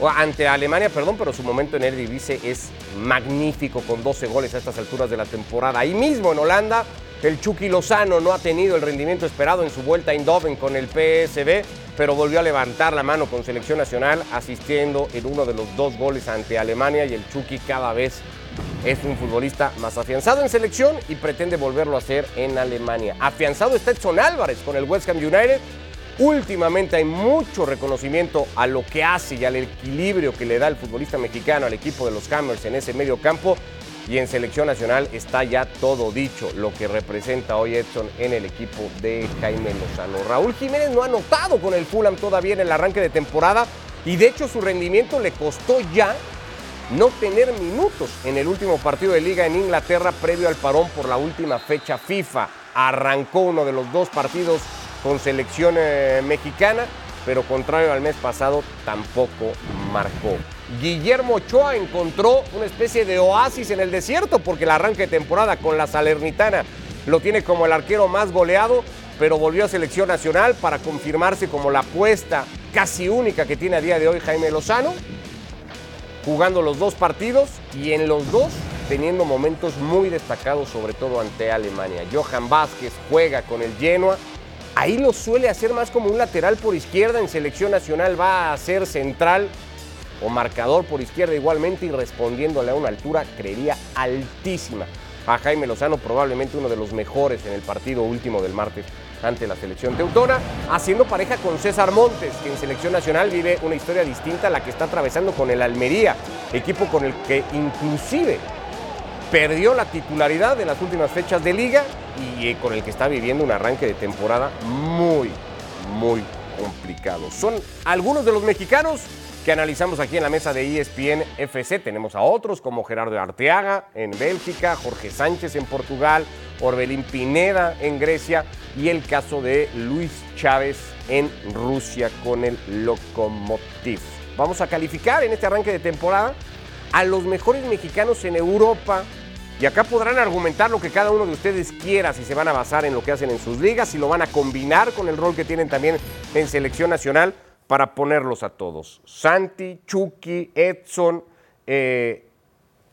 o ante Alemania, perdón, pero su momento en Eredivisie es magnífico con 12 goles a estas alturas de la temporada. Ahí mismo en Holanda, el Chucky Lozano no ha tenido el rendimiento esperado en su vuelta a Eindhoven con el PSB, pero volvió a levantar la mano con selección nacional, asistiendo en uno de los dos goles ante Alemania y el Chucky cada vez es un futbolista más afianzado en selección y pretende volverlo a hacer en Alemania. Afianzado está Edson Álvarez con el West Ham United. Últimamente hay mucho reconocimiento a lo que hace y al equilibrio que le da el futbolista mexicano al equipo de los Hammers en ese medio campo y en selección nacional está ya todo dicho, lo que representa hoy Edson en el equipo de Jaime Lozano. Raúl Jiménez no ha notado con el Fulham todavía en el arranque de temporada y de hecho su rendimiento le costó ya no tener minutos en el último partido de liga en Inglaterra previo al parón por la última fecha FIFA. Arrancó uno de los dos partidos con selección eh, mexicana, pero contrario al mes pasado tampoco marcó. Guillermo Ochoa encontró una especie de oasis en el desierto porque el arranque de temporada con la Salernitana lo tiene como el arquero más goleado, pero volvió a selección nacional para confirmarse como la apuesta casi única que tiene a día de hoy Jaime Lozano, jugando los dos partidos y en los dos teniendo momentos muy destacados, sobre todo ante Alemania. Johan Vázquez juega con el Genoa. Ahí lo suele hacer más como un lateral por izquierda. En selección nacional va a ser central o marcador por izquierda igualmente y respondiéndole a una altura, creería, altísima. A Jaime Lozano, probablemente uno de los mejores en el partido último del martes ante la selección teutona, haciendo pareja con César Montes, que en selección nacional vive una historia distinta a la que está atravesando con el Almería, equipo con el que inclusive perdió la titularidad de las últimas fechas de liga y eh, con el que está viviendo un arranque de temporada muy, muy complicado. Son algunos de los mexicanos que analizamos aquí en la mesa de ESPN FC. Tenemos a otros como Gerardo Arteaga en Bélgica, Jorge Sánchez en Portugal, Orbelín Pineda en Grecia y el caso de Luis Chávez en Rusia con el Lokomotiv. Vamos a calificar en este arranque de temporada a los mejores mexicanos en Europa. Y acá podrán argumentar lo que cada uno de ustedes quiera, si se van a basar en lo que hacen en sus ligas, si lo van a combinar con el rol que tienen también en selección nacional para ponerlos a todos. Santi, Chucky, Edson, eh,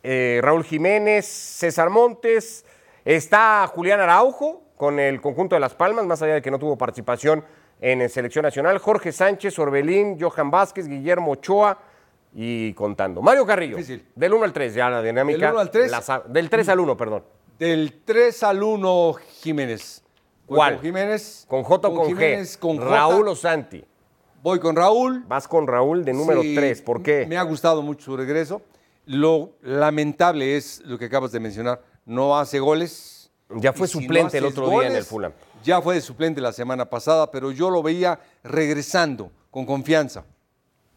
eh, Raúl Jiménez, César Montes, está Julián Araujo con el conjunto de Las Palmas, más allá de que no tuvo participación en selección nacional, Jorge Sánchez, Orbelín, Johan Vázquez, Guillermo Ochoa y contando. Mario Carrillo, Difícil. del 1 al 3, ya la dinámica. Del 1 al 3. la del 3 al 1, perdón. Del 3 al 1, Jiménez. Voy ¿Cuál? Con Jiménez. Con J o con, Jiménez, G. con J. Raúl o Santi. Voy con Raúl. Vas con Raúl de número Sí, 3. ¿Por qué? Me ha gustado mucho su regreso. Lo lamentable es lo que acabas de mencionar. No hace goles. Ya fue si no suplente el otro día en el goles, Fulham. Ya fue de suplente la semana pasada, pero yo lo veía regresando con confianza.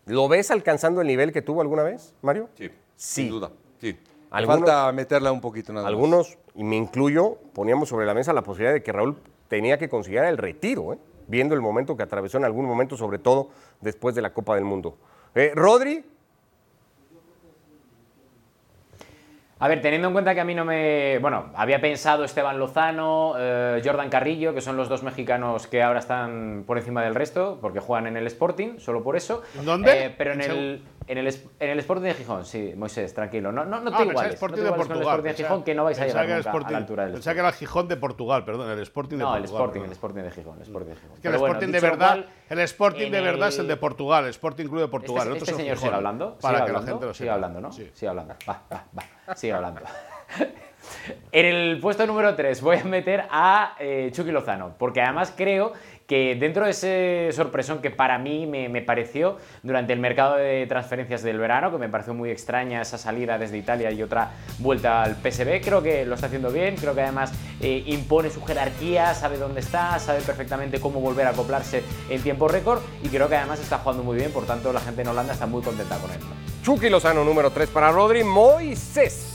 ¿Lo ves alcanzando el nivel que tuvo alguna vez, Mario? Sí. Sin duda. Sí. Algunos- falta meterla un poquito nada más. Algunos, y me incluyo, poníamos sobre la mesa la posibilidad de que Raúl tenía que considerar el retiro, ¿eh? viendo el momento que atravesó en algún momento, sobre todo después de la Copa del Mundo. Eh, Rodri, A ver, teniendo en cuenta que a mí no me. Bueno, había pensado Esteban Lozano, eh, Jordan Carrillo, que son los dos mexicanos que ahora están por encima del resto, porque juegan en el Sporting, solo por eso. ¿Dónde? Eh, pero en En el, en, el, es- en el Sporting de Gijón, sí, Moisés, tranquilo. No, no, no Ah, te pensaba iguales. Sporting no te de iguales con el Portugal. Sporting de Pensaba- Gijón, que no vais a llegar nunca a Sporting- la altura del Pensaba que Sporting. era el Gijón de Portugal, perdón, el Sporting de No, el Portugal. Sporting, el perdón. Sporting de Gijón, el Sporting de Gijón. Es que el Pero bueno, Sporting de verdad, cual, el Sporting de verdad es el el- de Portugal, el Sporting Club de Portugal. Este, el este es el señor Gijón. sigue hablando. Para sigue que la hablando, gente lo Sigue sepa. hablando, ¿no? Sí. Sigue hablando. Va, va, va. Sigue hablando. En el puesto número 3 voy a meter a eh, Chucky Lozano, porque además creo que dentro de ese sorpresón que para mí me, pareció durante el mercado de transferencias del verano, que me pareció muy extraña esa salida desde Italia y otra vuelta al PSB, creo que lo está haciendo bien, creo que además eh, impone su jerarquía, sabe dónde está, sabe perfectamente cómo volver a acoplarse en tiempo récord y creo que además está jugando muy bien, por tanto la gente en Holanda está muy contenta con él. Chucky Lozano, número 3 para Rodri, Moisés.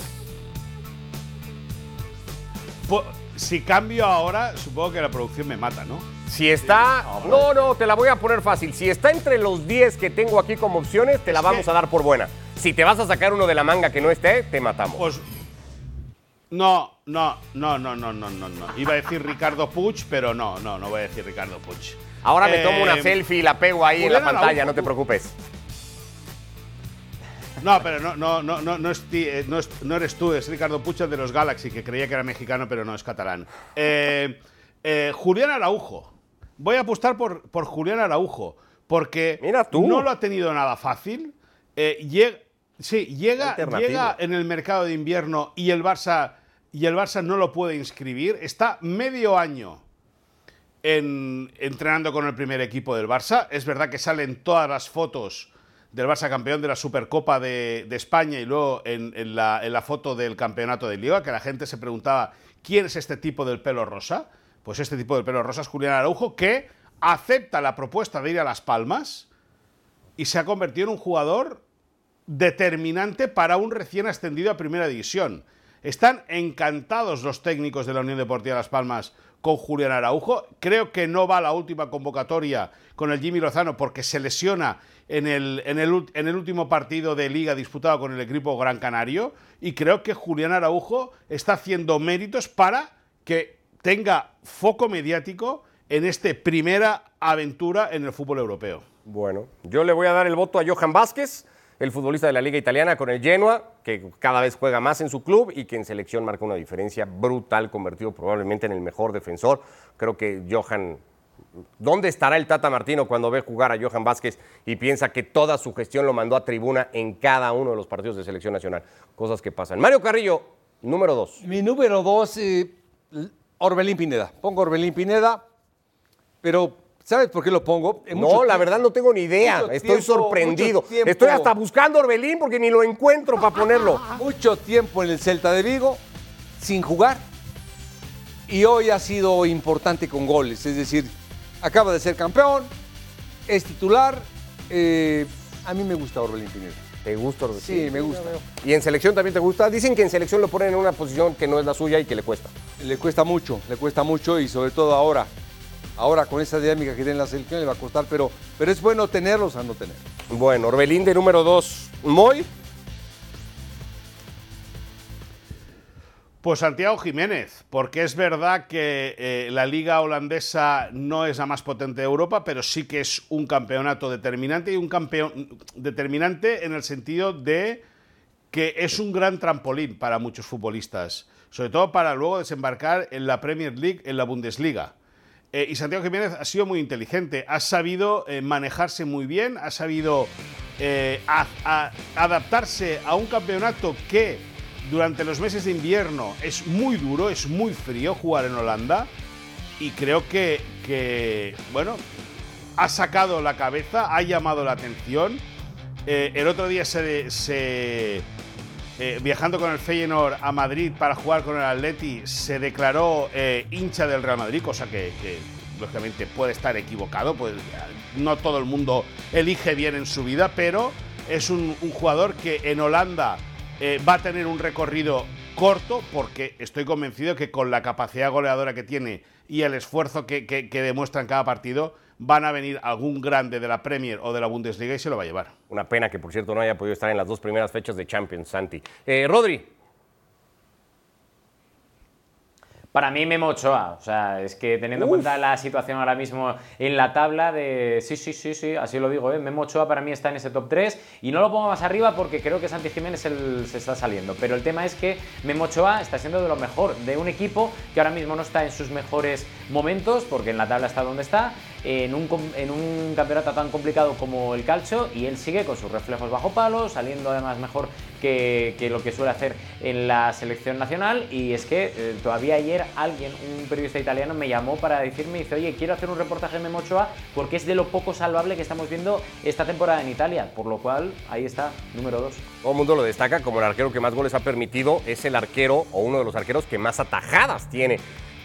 Si cambio ahora, supongo que la producción me mata, ¿no? Si está. No, no, te la voy a poner fácil. Si está entre los 10 que tengo aquí como opciones, te la vamos a dar por buena. Si te vas a sacar uno de la manga que no esté, te matamos. Pues. No, no, no, no, no, no, no, no. Iba a decir Ricardo Puch, pero no, no, no voy a decir Ricardo Puch. Ahora me tomo una eh, selfie y la pego ahí en la pantalla, no te preocupes. No, pero no, no, no, no, no, eh, no, eres tú, es Ricardo Pucha de los Galaxy, que creía que era mexicano, pero no es catalán. Eh, eh, Julián Araujo. Voy a apostar por, por Julián Araujo, porque no lo ha tenido nada fácil. llega, sí, llega, llega en el mercado de invierno y el, Barça, y el Barça no lo puede inscribir. Está medio año en, entrenando con el primer equipo del Barça. Es verdad que salen todas las fotos del Barça campeón de la Supercopa de, España y luego en, la, foto del campeonato de Liga, que la gente se preguntaba quién es este tipo del pelo rosa. Pues este tipo del pelo rosa es Julián Araujo, que acepta la propuesta de ir a Las Palmas y se ha convertido en un jugador determinante para un recién ascendido a Primera División. Están encantados los técnicos de la Unión Deportiva Las Palmas con Julián Araujo. Creo que no va la última convocatoria con el Jimmy Lozano porque se lesiona en el, en el, en el último partido de liga disputado con el equipo Gran Canario y creo que Julián Araujo está haciendo méritos para que tenga foco mediático en esta primera aventura en el fútbol europeo. Bueno, yo le voy a dar el voto a Johan Vázquez, el futbolista de la Liga Italiana con el Genoa, que cada vez juega más en su club y que en selección marca una diferencia brutal, convertido probablemente en el mejor defensor. Creo que Johan ¿Dónde estará el Tata Martino cuando ve jugar a Johan Vázquez y piensa que toda su gestión lo mandó a tribuna en cada uno de los partidos de selección nacional? Cosas que pasan. Mario Carrillo, número dos. Mi número dos, eh, Orbelín Pineda. Pongo Orbelín Pineda, pero ¿sabes por qué lo pongo? no, la verdad no tengo ni idea. Estoy sorprendido. Estoy hasta buscando Orbelín porque ni lo encuentro para ponerlo. Mucho tiempo en el Celta de Vigo, sin jugar. Y hoy ha sido importante con goles. Es decir, acaba de ser campeón, es titular. Eh, a mí me gusta Orbelín Pineda. ¿Te gusta Orbelín? Sí, me gusta. ¿Y en selección también te gusta? Dicen que en selección lo ponen en una posición que no es la suya y que le cuesta. Le cuesta mucho, le cuesta mucho y sobre todo ahora. Ahora con esa dinámica que tiene la selección le va a costar, pero, pero es bueno tenerlos a no tener. Bueno, Orbelín de número dos. Moy. Pues Santiago Jiménez, porque es verdad que eh, la liga holandesa no es la más potente de Europa, pero sí que es un campeonato determinante y un campeón determinante en el sentido de que es un gran trampolín para muchos futbolistas, sobre todo para luego desembarcar en la Premier League, en la Bundesliga. Eh, y Santiago Jiménez ha sido muy inteligente, ha sabido eh, manejarse muy bien, ha sabido adaptarse a un campeonato que durante los meses de invierno es muy duro, es muy frío jugar en Holanda y creo que, bueno, ha sacado la cabeza, ha llamado la atención. Eh, el otro día se, eh, viajando con el Feyenoord a Madrid para jugar con el Atleti, se declaró eh, hincha del Real Madrid, cosa que, lógicamente puede estar equivocado, pues no todo el mundo elige bien en su vida, pero es un jugador que en Holanda eh, va a tener un recorrido corto porque estoy convencido que con la capacidad goleadora que tiene y el esfuerzo que, demuestra en cada partido, van a venir algún grande de la Premier o de la Bundesliga y se lo va a llevar. Una pena que, por cierto, no haya podido estar en las dos primeras fechas de Champions, Santi. Eh, Rodri, Para mí Memo Ochoa, o sea, es que teniendo en cuenta la situación ahora mismo en la tabla de... Sí, sí, sí, sí, así lo digo, ¿eh? Memo Ochoa para mí está en ese top 3 y no lo pongo más arriba porque creo que Santi Jiménez se está saliendo, pero el tema es que Memo Ochoa está siendo de lo mejor, de un equipo que ahora mismo no está en sus mejores momentos porque en la tabla está donde está en un, en un campeonato tan complicado como el calcio y él sigue con sus reflejos bajo palo, saliendo además mejor que, lo que suele hacer en la selección nacional. Y es que eh, todavía ayer alguien, un periodista italiano, me llamó para decirme, dice, oye, quiero hacer un reportaje de Memochoa porque es de lo poco salvable que estamos viendo esta temporada en Italia. Por lo cual, ahí está, número dos. Todo el mundo lo destaca como el arquero que más goles ha permitido, es el arquero o uno de los arqueros que más atajadas tiene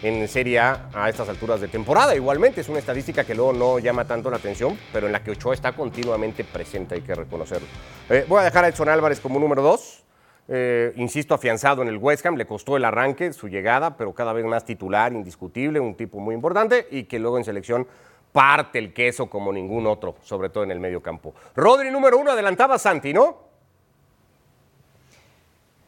en Serie A a estas alturas de temporada. Igualmente es una estadística que luego no llama tanto la atención, pero en la que Ochoa está continuamente presente, hay que reconocerlo. Eh, voy a dejar a Edson Álvarez como número dos. Eh, insisto, afianzado en el West Ham, le costó el arranque, su llegada, pero cada vez más titular, indiscutible, un tipo muy importante y que luego en selección parte el queso como ningún otro, sobre todo en el medio campo. Rodri número uno, adelantaba Santi, ¿no?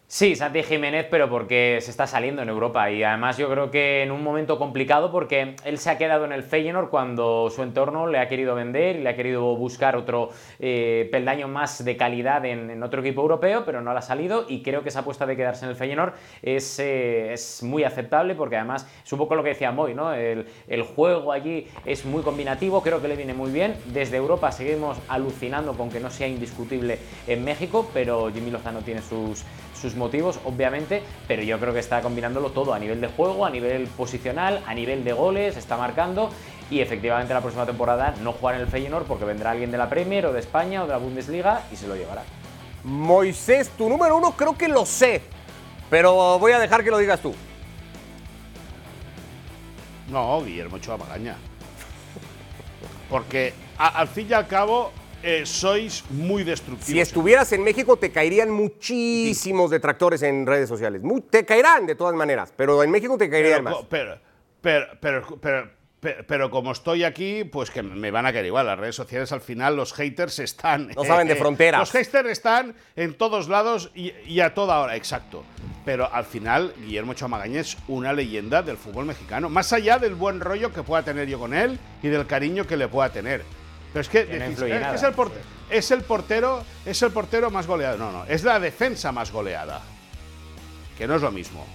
Sí, Santi Jiménez, pero porque se está saliendo en Europa y además yo creo que en un momento complicado porque él se ha quedado en el Feyenoord cuando su entorno le ha querido vender y le ha querido buscar otro eh, peldaño más de calidad en, otro equipo europeo, pero no le ha salido y creo que esa apuesta de quedarse en el Feyenoord es, eh, es muy aceptable porque además es un poco lo que decía Moy, ¿no? El, el juego allí es muy combinativo, creo que le viene muy bien. Desde Europa seguimos alucinando con que no sea indiscutible en México, pero Jimmy Lozano tiene sus sus motivos, obviamente, pero yo creo que está combinándolo todo a nivel de juego, a nivel posicional, a nivel de goles, está marcando y efectivamente la próxima temporada no jugará en el Feyenoord porque vendrá alguien de la Premier o de España o de la Bundesliga y se lo llevará. Moisés, tu número uno creo que lo sé, pero voy a dejar que lo digas tú. No, Guillermo Ochoa Porque al fin y al cabo eh, sois muy destructivos. Si estuvieras en México te caerían muchísimos detractores en redes sociales. te caerán de todas maneras, pero en México te caerían más. Pero, pero, pero, pero, como estoy aquí, pues que me van a caer igual. Las redes sociales al final los haters están... No saben de eh, fronteras. Los haters están en todos lados y, a toda hora, exacto. Pero al final Guillermo Chamagaña es una leyenda del fútbol mexicano. Más allá del buen rollo que pueda tener yo con él y del cariño que le pueda tener. Pero es que, es, el portero, es el portero, es el portero más goleado. No, no, es la defensa más goleada. Que no es lo mismo.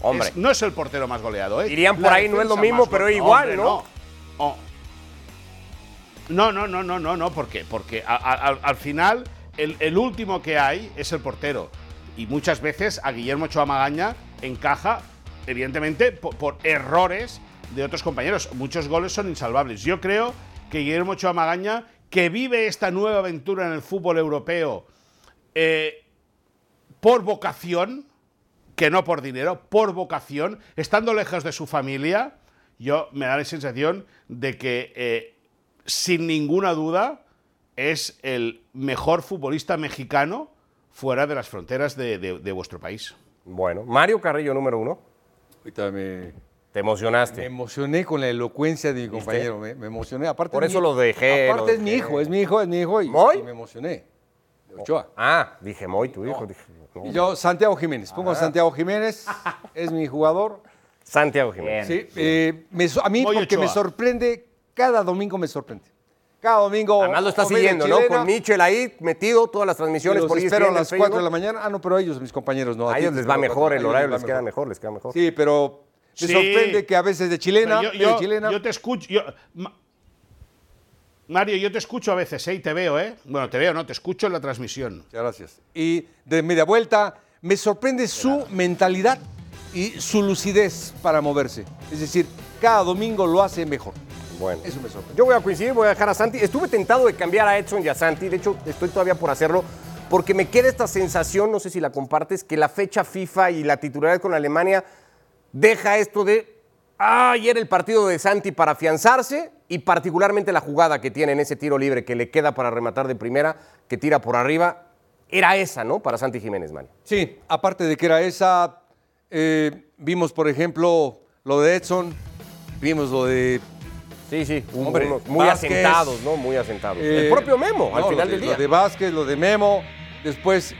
Hombre. no es el portero más goleado, ¿eh? Irían por ahí, no es lo mismo, pero igual, ¿no? No. no, no, no, no, no, ¿por qué? Porque al final el, último que hay es el portero. Y muchas veces a Guillermo Choamagaña encaja, evidentemente, por errores de otros compañeros. Muchos goles son insalvables. Yo creo que Guillermo Ochoa Magaña, que vive esta nueva aventura en el fútbol europeo eh, por vocación, que no por dinero, por vocación, estando lejos de su familia, yo me da la sensación de que eh, sin ninguna duda es el mejor futbolista mexicano fuera de las fronteras de, vuestro país. Bueno, Mario Carrillo número uno. Ahorita me, te emocionaste. Me emocioné con la elocuencia de mi compañero. Me, emocioné. Aparte Por eso lo dejé. Aparte es mi hijo, es mi hijo, es mi hijo. Y, me emocioné. De Ochoa. Ah, dije Moy, tu hijo. yo, Santiago Jiménez. Pongo a Santiago Jiménez. es mi jugador. Santiago Jiménez. Sí, eh, a mí porque me sorprende, cada domingo me sorprende. Cada domingo. Además lo está siguiendo, ¿no? Con Michel ahí metido, todas las transmisiones los por espero a las 4 de la mañana. Ah, no, pero ellos, mis compañeros, no. A, ellos les va mejor, el horario les queda mejor, les queda mejor. Sí, pero me sorprende que a veces de chilena, yo, chilena. yo te escucho. Mario, yo te escucho a veces, ¿eh? Y te veo, ¿eh? Bueno, te veo, no, te escucho en la transmisión. Muchas gracias. Y de media vuelta, me sorprende su mentalidad y su lucidez para moverse. Es decir, cada domingo lo hace mejor. Bueno, eso me sorprende. Yo voy a coincidir, voy a dejar a Santi. Estuve tentado de cambiar a Edson y a Santi. De hecho, estoy todavía por hacerlo. Porque me queda esta sensación, no sé si la compartes, que la fecha FIFA y la titularidad con Alemania deja esto de, ah, ayer el partido de Santi para afianzarse y particularmente la jugada que tiene en ese tiro libre que le queda para rematar de primera, que tira por arriba, era esa, ¿no? Para Santi Jiménez, Mario. Sí, aparte de que era esa, eh, vimos, por ejemplo, lo de Edson, vimos lo de Sí, sí, muy asentados, ¿no? Muy asentados. el propio Memo, al final del día. Lo de Vázquez, lo de Memo. Después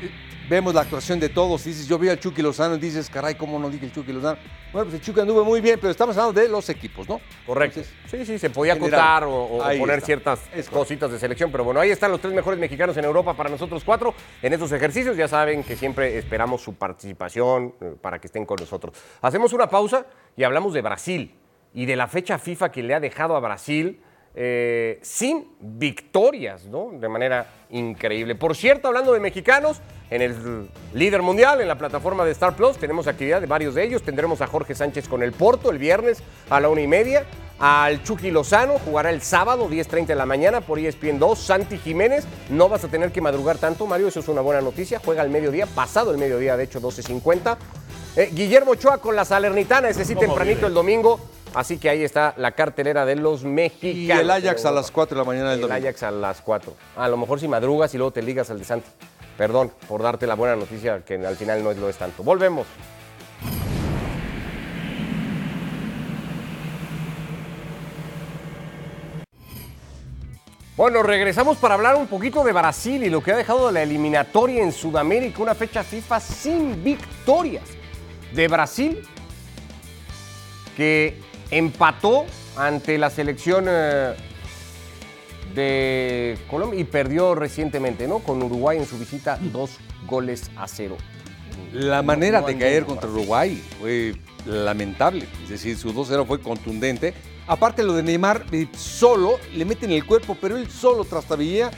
vemos la actuación de todos dices, yo vi al Chucky Lozano y dices, caray, ¿cómo no dije el Chucky Lozano? Bueno, pues el Chucky anduvo muy bien, pero estamos hablando de los equipos, ¿no? Correcto. sí, sí, se podía acotar o, poner ciertas cositas de selección, pero bueno, ahí están los tres mejores mexicanos en Europa para nosotros cuatro en estos ejercicios. Ya saben que siempre esperamos su participación eh, para que estén con nosotros. Hacemos una pausa y hablamos de Brasil. y de la fecha FIFA que le ha dejado a Brasil eh, sin victorias, ¿no? De manera increíble. Por cierto, hablando de mexicanos, en el líder mundial, en la plataforma de Star Plus, tenemos actividad de varios de ellos. Tendremos a Jorge Sánchez con el Porto el viernes a la una y media. Al Chucky Lozano jugará el sábado, 10.30 de la mañana por ESPN 2. Santi Jiménez, no vas a tener que madrugar tanto, Mario, eso es una buena noticia. Juega al mediodía, pasado el mediodía, de hecho, 12.50. Eh, Guillermo Ochoa con la Salernitana, ese sí tempranito el domingo. Así que ahí está la cartelera de los Y mexicanos. el Ajax a las 4 de la mañana del El domingo. Ajax a las 4. A lo mejor si madrugas y luego te ligas al de Santi. Perdón por darte la buena noticia que al final no es lo es tanto. Volvemos. Bueno, regresamos para hablar un poquito de Brasil y lo que ha dejado la eliminatoria en Sudamérica, una fecha FIFA sin victorias de Brasil que empató ante la selección eh, de Colombia y perdió recientemente, ¿no? Con Uruguay en su visita, dos goles a cero. La manera no de caer contra Uruguay fue lamentable. Es decir, su 2-0 fue contundente. Aparte lo de Neymar, eh, solo le meten el cuerpo, pero él solo trastabilla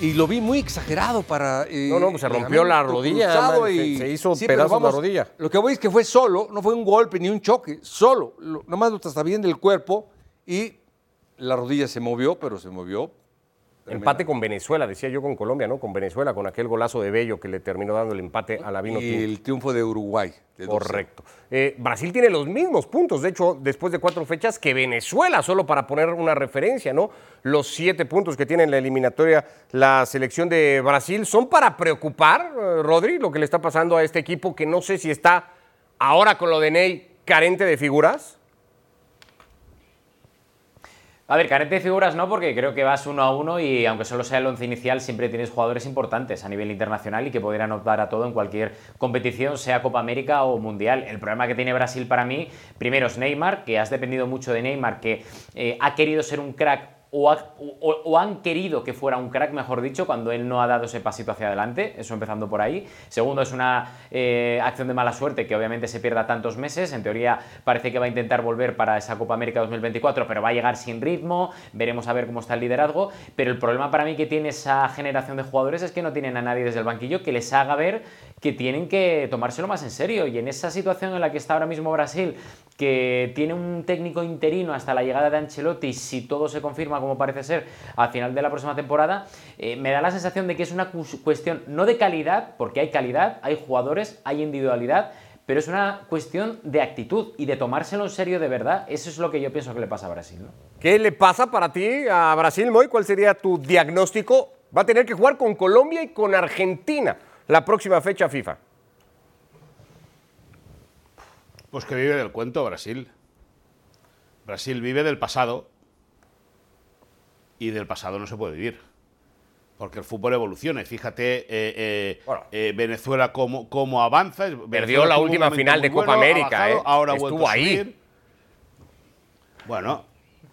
y lo vi muy exagerado para... eh, No, no, pues se rompió la rodilla, man, y- se- hizo Sí, pero pedazos la rodilla. Lo que voy es que fue solo, no fue un golpe ni un choque, solo. Lo- nomás lo trastabilló del cuerpo y la rodilla se movió, pero se movió. Empate con Venezuela, decía yo con Colombia, ¿no? Con Venezuela, con aquel golazo de Bello que le terminó dando el empate a la Vino Y Tinto. el triunfo de Uruguay. de 2-0. Correcto. Eh, Brasil tiene los mismos puntos, de hecho, después de cuatro fechas, que Venezuela, solo para poner una referencia, ¿no? Los siete puntos que tiene en la eliminatoria la selección de Brasil son para preocupar, eh, Rodri, lo que le está pasando a este equipo que no sé si está ahora con lo de Ney carente de figuras. A ver, carente de figuras no, porque creo que vas uno a uno y aunque solo sea el once inicial, siempre tienes jugadores importantes a nivel internacional y que podrían optar a todo en cualquier competición, sea Copa América o Mundial. El problema que tiene Brasil para mí, primero es Neymar, que has dependido mucho de Neymar, que eh, ha querido ser un crack o, ha- o- o han querido que fuera un crack, mejor dicho, cuando él no ha dado ese pasito hacia adelante, eso empezando por ahí. Segundo, es una eh, acción de mala suerte que obviamente se pierda tantos meses. En teoría parece que va a intentar volver para esa Copa América 2024, pero va a llegar sin ritmo, veremos a ver cómo está el liderazgo. Pero el problema para mí que tiene esa generación de jugadores es que no tienen a nadie desde el banquillo que les haga ver que tienen que tomárselo más en serio. Y en esa situación en la que está ahora mismo Brasil, que tiene un técnico interino hasta la llegada de Ancelotti, si todo se confirma como parece ser al final de la próxima temporada, eh, me da la sensación de que es una cu- cuestión no de calidad, porque hay calidad, hay jugadores, hay individualidad, pero es una cuestión de actitud y de tomárselo en serio de verdad. Eso es lo que yo pienso que le pasa a Brasil. ¿no? ¿Qué le pasa para ti a Brasil, Moy? ¿Cuál sería tu diagnóstico? Va a tener que jugar con Colombia y con Argentina la próxima fecha FIFA. Pues que vive del cuento Brasil. Brasil vive del pasado y del pasado no se puede vivir. Porque el fútbol evoluciona. Y Fíjate eh, eh, Bueno. eh, Venezuela cómo, cómo avanza. Perdió la última final de Copa bueno, América, bajado, ¿eh? Ahora Estuvo ahí. subir.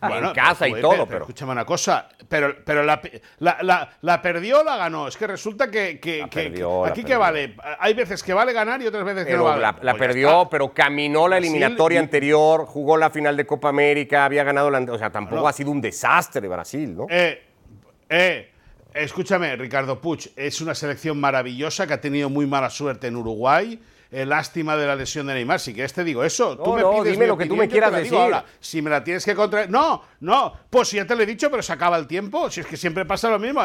Bueno. En casa y todo, pero, pero- Escúchame una cosa. Pero, pero la, la, la- la perdió o la ganó. Es que resulta que, que- La que- perdió, la aquí que vale. Hay veces que vale ganar y otras veces que no vale. la, la Pues perdió, está. pero caminó la Brasil eliminatoria y- anterior, jugó la final de Copa América, había ganado la... O sea, tampoco ha sido un desastre Brasil, ¿no? Eh, eh, escúchame, Ricardo Puig, es una selección maravillosa que ha tenido muy mala suerte en Uruguay. Eh, lástima de la lesión de Neymar. Si quieres te digo eso. No, tú me no, pides dime mi lo que tú me quieras decir. ahora. Si me la tienes que contra... No, no. Pues ya te lo he dicho, pero se acaba el tiempo. Si es que siempre pasa lo mismo.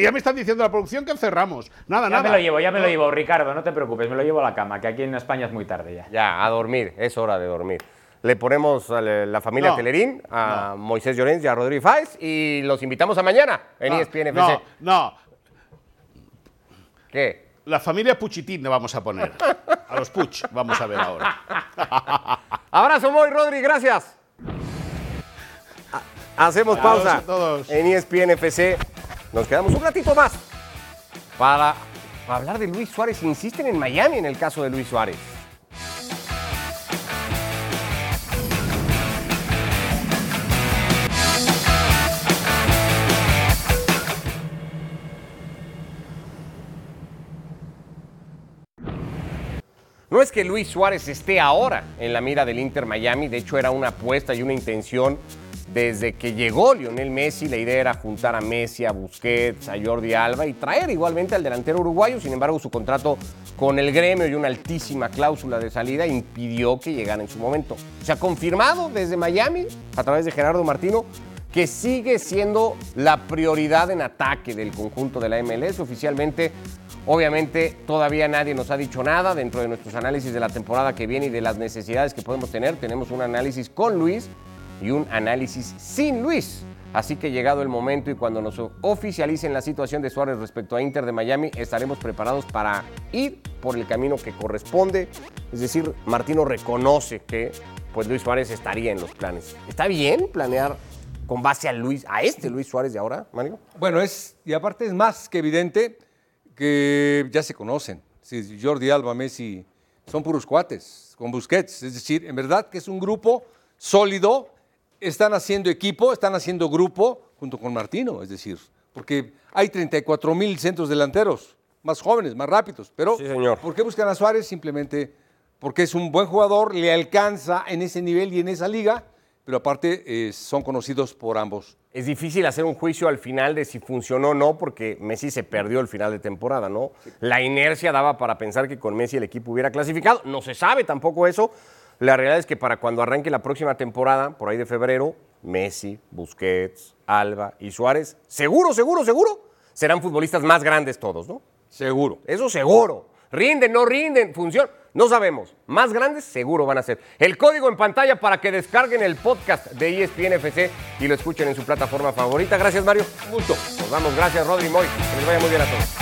Ya me están diciendo la producción que cerramos. Nada, Ya nada. me lo llevo, ya me lo llevo, Ricardo, no te preocupes, me lo llevo a la cama, que aquí en España es muy tarde ya. Ya, a dormir, es hora de dormir. Le ponemos a la familia No, Telerín, a Moisés Llorens y a Rodrigo Fáez y los invitamos a mañana en No, ESPN FC. no, no. ¿Qué? La familia Puchitín le vamos a poner. A los Puch vamos a ver ahora. Abrazo, Moy, Rodri, gracias. Ha- Hacemos Adiós pausa a todos. en ESPN FC. Nos quedamos un ratito más para, para hablar de Luis Suárez. Insisten en Miami en el caso de Luis Suárez. No es que Luis Suárez esté ahora en la mira del Inter Miami, de hecho era una apuesta y una intención desde que llegó Lionel Messi. La idea era juntar a Messi, a Busquets, a Jordi Alba y traer igualmente al delantero uruguayo. Sin embargo, su contrato con el gremio y una altísima cláusula de salida impidió que llegara en su momento. Se ha confirmado desde Miami, a través de Gerardo Martino, que sigue siendo la prioridad en ataque del conjunto de la MLS. Oficialmente Obviamente todavía nadie nos ha dicho nada dentro de nuestros análisis de la temporada que viene y de las necesidades que podemos tener. Tenemos un análisis con Luis y un análisis sin Luis. Así que llegado el momento y cuando nos oficialicen la situación de Suárez respecto a Inter de Miami, estaremos preparados para ir por el camino que corresponde. Es decir, Martino reconoce que pues Luis Suárez estaría en los planes. ¿Está bien planear con base a Luis, a este Luis Suárez de ahora, Mario? Bueno, es, y aparte es más que evidente que ya se conocen. Si Jordi Alba, Messi, son puros cuates, con Busquets. Es decir, en verdad que es un grupo sólido, están haciendo equipo, están haciendo grupo junto con Martino, es decir, porque hay 34 mil centros delanteros, más jóvenes, más rápidos, pero Sí, señor. ¿por qué buscan a Suárez? Simplemente porque es un buen jugador, le alcanza en ese nivel y en esa liga, pero aparte eh, son conocidos por ambos. Es difícil hacer un juicio al final de si funcionó o no, porque Messi se perdió el final de temporada, ¿no? La inercia daba para pensar que con Messi el equipo hubiera clasificado. No se sabe tampoco eso. La realidad es que para cuando arranque la próxima temporada, por ahí de febrero, Messi, Busquets, Alba y Suárez, seguro, seguro, seguro, serán futbolistas más grandes todos, ¿no? Seguro. Eso seguro. Rinden, no rinden, funciona. No sabemos. Más grandes seguro van a ser. El código en pantalla para que descarguen el podcast de ESPN FC y lo escuchen en su plataforma favorita. Gracias, Mario. Un gusto. Nos vamos. Gracias, Rodri Moy. Que les vaya muy bien a todos.